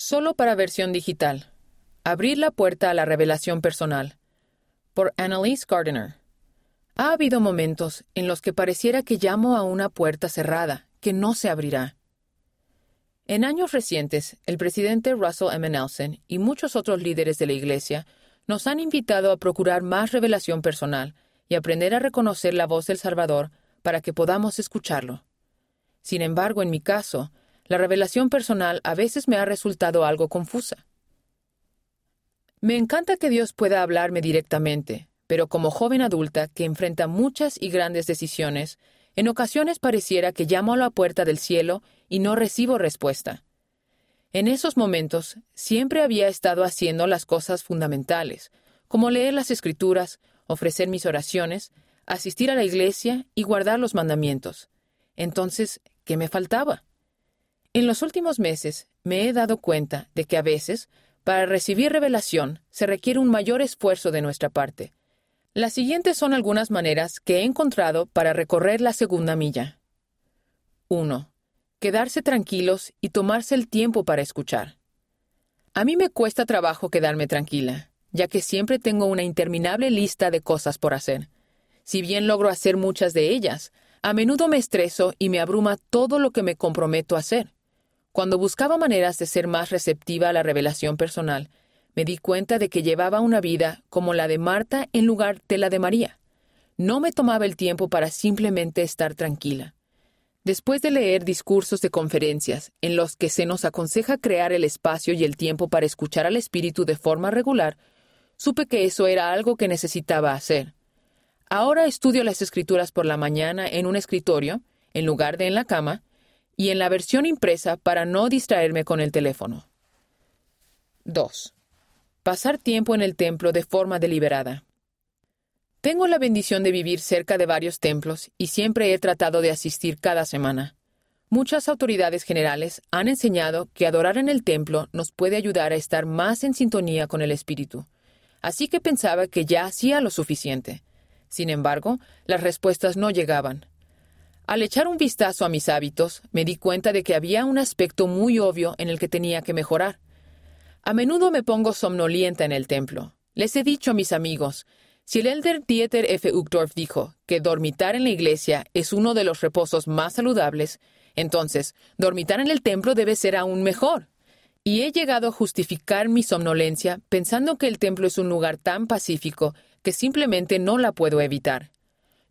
Solo para versión digital. Abrir la puerta a la revelación personal. Por Annalise Gardiner. Ha habido momentos en los que pareciera que llamo a una puerta cerrada, que no se abrirá. En años recientes, el presidente Russell M. Nelson y muchos otros líderes de la Iglesia nos han invitado a procurar más revelación personal y aprender a reconocer la voz del Salvador para que podamos escucharlo. Sin embargo, en mi caso, la revelación personal a veces me ha resultado algo confusa. Me encanta que Dios pueda hablarme directamente, pero como joven adulta que enfrenta muchas y grandes decisiones, en ocasiones pareciera que llamo a la puerta del cielo y no recibo respuesta. En esos momentos siempre había estado haciendo las cosas fundamentales, como leer las escrituras, ofrecer mis oraciones, asistir a la iglesia y guardar los mandamientos. Entonces, ¿qué me faltaba? En los últimos meses me he dado cuenta de que a veces, para recibir revelación, se requiere un mayor esfuerzo de nuestra parte. Las siguientes son algunas maneras que he encontrado para recorrer la segunda milla. 1. Quedarse tranquilos y tomarse el tiempo para escuchar. A mí me cuesta trabajo quedarme tranquila, ya que siempre tengo una interminable lista de cosas por hacer. Si bien logro hacer muchas de ellas, a menudo me estreso y me abruma todo lo que me comprometo a hacer. Cuando buscaba maneras de ser más receptiva a la revelación personal, me di cuenta de que llevaba una vida como la de Marta en lugar de la de María. No me tomaba el tiempo para simplemente estar tranquila. Después de leer discursos de conferencias en los que se nos aconseja crear el espacio y el tiempo para escuchar al Espíritu de forma regular, supe que eso era algo que necesitaba hacer. Ahora estudio las escrituras por la mañana en un escritorio, en lugar de en la cama, y en la versión impresa para no distraerme con el teléfono. 2. Pasar tiempo en el templo de forma deliberada. Tengo la bendición de vivir cerca de varios templos y siempre he tratado de asistir cada semana. Muchas autoridades generales han enseñado que adorar en el templo nos puede ayudar a estar más en sintonía con el Espíritu. Así que pensaba que ya hacía lo suficiente. Sin embargo, las respuestas no llegaban. Al echar un vistazo a mis hábitos, me di cuenta de que había un aspecto muy obvio en el que tenía que mejorar. A menudo me pongo somnolienta en el templo. Les he dicho a mis amigos, si el elder Dieter F. Uchtdorf dijo que dormitar en la iglesia es uno de los reposos más saludables, entonces dormitar en el templo debe ser aún mejor. Y he llegado a justificar mi somnolencia pensando que el templo es un lugar tan pacífico que simplemente no la puedo evitar.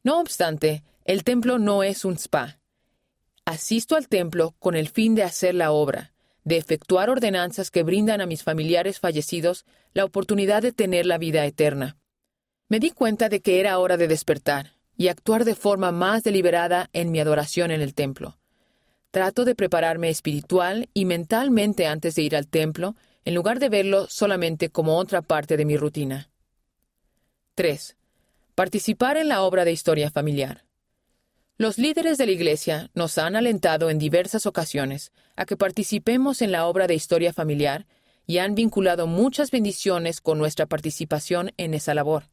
No obstante, el templo no es un spa. Asisto al templo con el fin de hacer la obra, de efectuar ordenanzas que brindan a mis familiares fallecidos la oportunidad de tener la vida eterna. Me di cuenta de que era hora de despertar y actuar de forma más deliberada en mi adoración en el templo. Trato de prepararme espiritual y mentalmente antes de ir al templo, en lugar de verlo solamente como otra parte de mi rutina. 3. Participar en la obra de historia familiar. Los líderes de la Iglesia nos han alentado en diversas ocasiones a que participemos en la obra de historia familiar y han vinculado muchas bendiciones con nuestra participación en esa labor.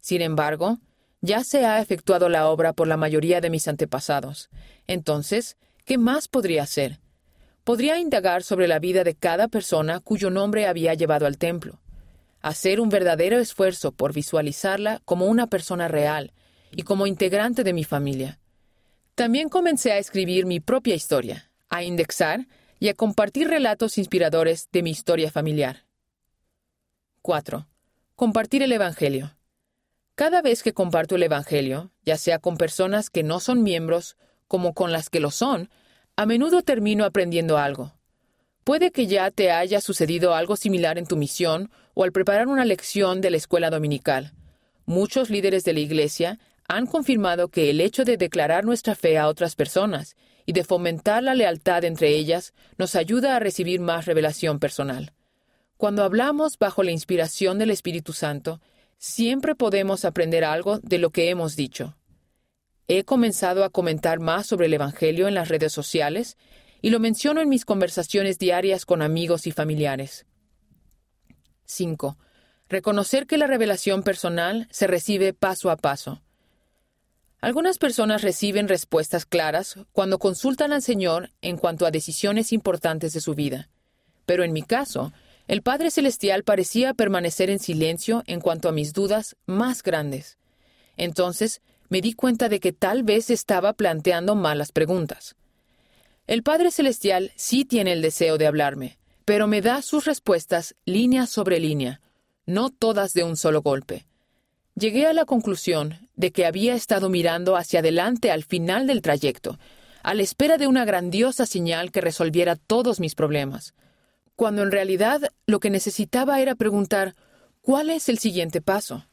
Sin embargo, ya se ha efectuado la obra por la mayoría de mis antepasados. Entonces, ¿qué más podría hacer? Podría indagar sobre la vida de cada persona cuyo nombre había llevado al templo, hacer un verdadero esfuerzo por visualizarla como una persona real y como integrante de mi familia también comencé a escribir mi propia historia, a indexar y a compartir relatos inspiradores de mi historia familiar. 4. Compartir el Evangelio. Cada vez que comparto el Evangelio, ya sea con personas que no son miembros como con las que lo son, a menudo termino aprendiendo algo. Puede que ya te haya sucedido algo similar en tu misión o al preparar una lección de la escuela dominical. Muchos líderes de la Iglesia han confirmado que el hecho de declarar nuestra fe a otras personas y de fomentar la lealtad entre ellas nos ayuda a recibir más revelación personal. Cuando hablamos bajo la inspiración del Espíritu Santo, siempre podemos aprender algo de lo que hemos dicho. He comenzado a comentar más sobre el Evangelio en las redes sociales y lo menciono en mis conversaciones diarias con amigos y familiares. 5. Reconocer que la revelación personal se recibe paso a paso. Algunas personas reciben respuestas claras cuando consultan al Señor en cuanto a decisiones importantes de su vida. Pero en mi caso, el Padre Celestial parecía permanecer en silencio en cuanto a mis dudas más grandes. Entonces me di cuenta de que tal vez estaba planteando malas preguntas. El Padre Celestial sí tiene el deseo de hablarme, pero me da sus respuestas línea sobre línea, no todas de un solo golpe. Llegué a la conclusión de que había estado mirando hacia adelante al final del trayecto, a la espera de una grandiosa señal que resolviera todos mis problemas, cuando en realidad lo que necesitaba era preguntar ¿cuál es el siguiente paso?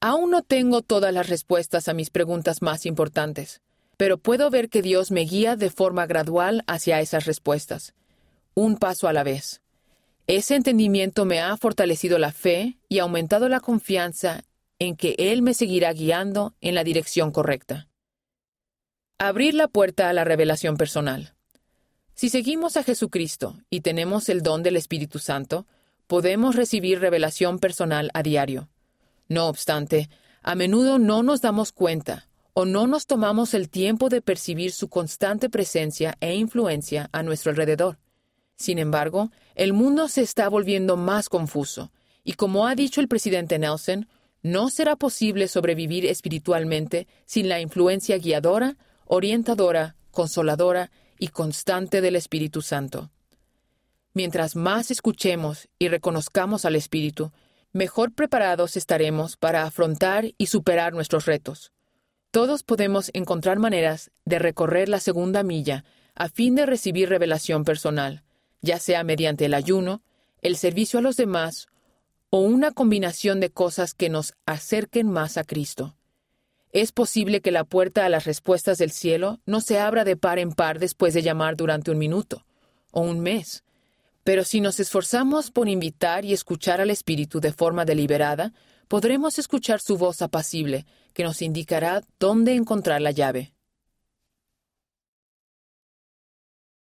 Aún no tengo todas las respuestas a mis preguntas más importantes, pero puedo ver que Dios me guía de forma gradual hacia esas respuestas, un paso a la vez. Ese entendimiento me ha fortalecido la fe y aumentado la confianza en que Él me seguirá guiando en la dirección correcta. Abrir la puerta a la revelación personal. Si seguimos a Jesucristo y tenemos el don del Espíritu Santo, podemos recibir revelación personal a diario. No obstante, a menudo no nos damos cuenta o no nos tomamos el tiempo de percibir su constante presencia e influencia a nuestro alrededor. Sin embargo, el mundo se está volviendo más confuso, y como ha dicho el presidente Nelson, no será posible sobrevivir espiritualmente sin la influencia guiadora, orientadora, consoladora y constante del Espíritu Santo. Mientras más escuchemos y reconozcamos al Espíritu, mejor preparados estaremos para afrontar y superar nuestros retos. Todos podemos encontrar maneras de recorrer la segunda milla a fin de recibir revelación personal, ya sea mediante el ayuno, el servicio a los demás o una combinación de cosas que nos acerquen más a Cristo. Es posible que la puerta a las respuestas del cielo no se abra de par en par después de llamar durante un minuto o un mes, pero si nos esforzamos por invitar y escuchar al Espíritu de forma deliberada, podremos escuchar su voz apacible, que nos indicará dónde encontrar la llave.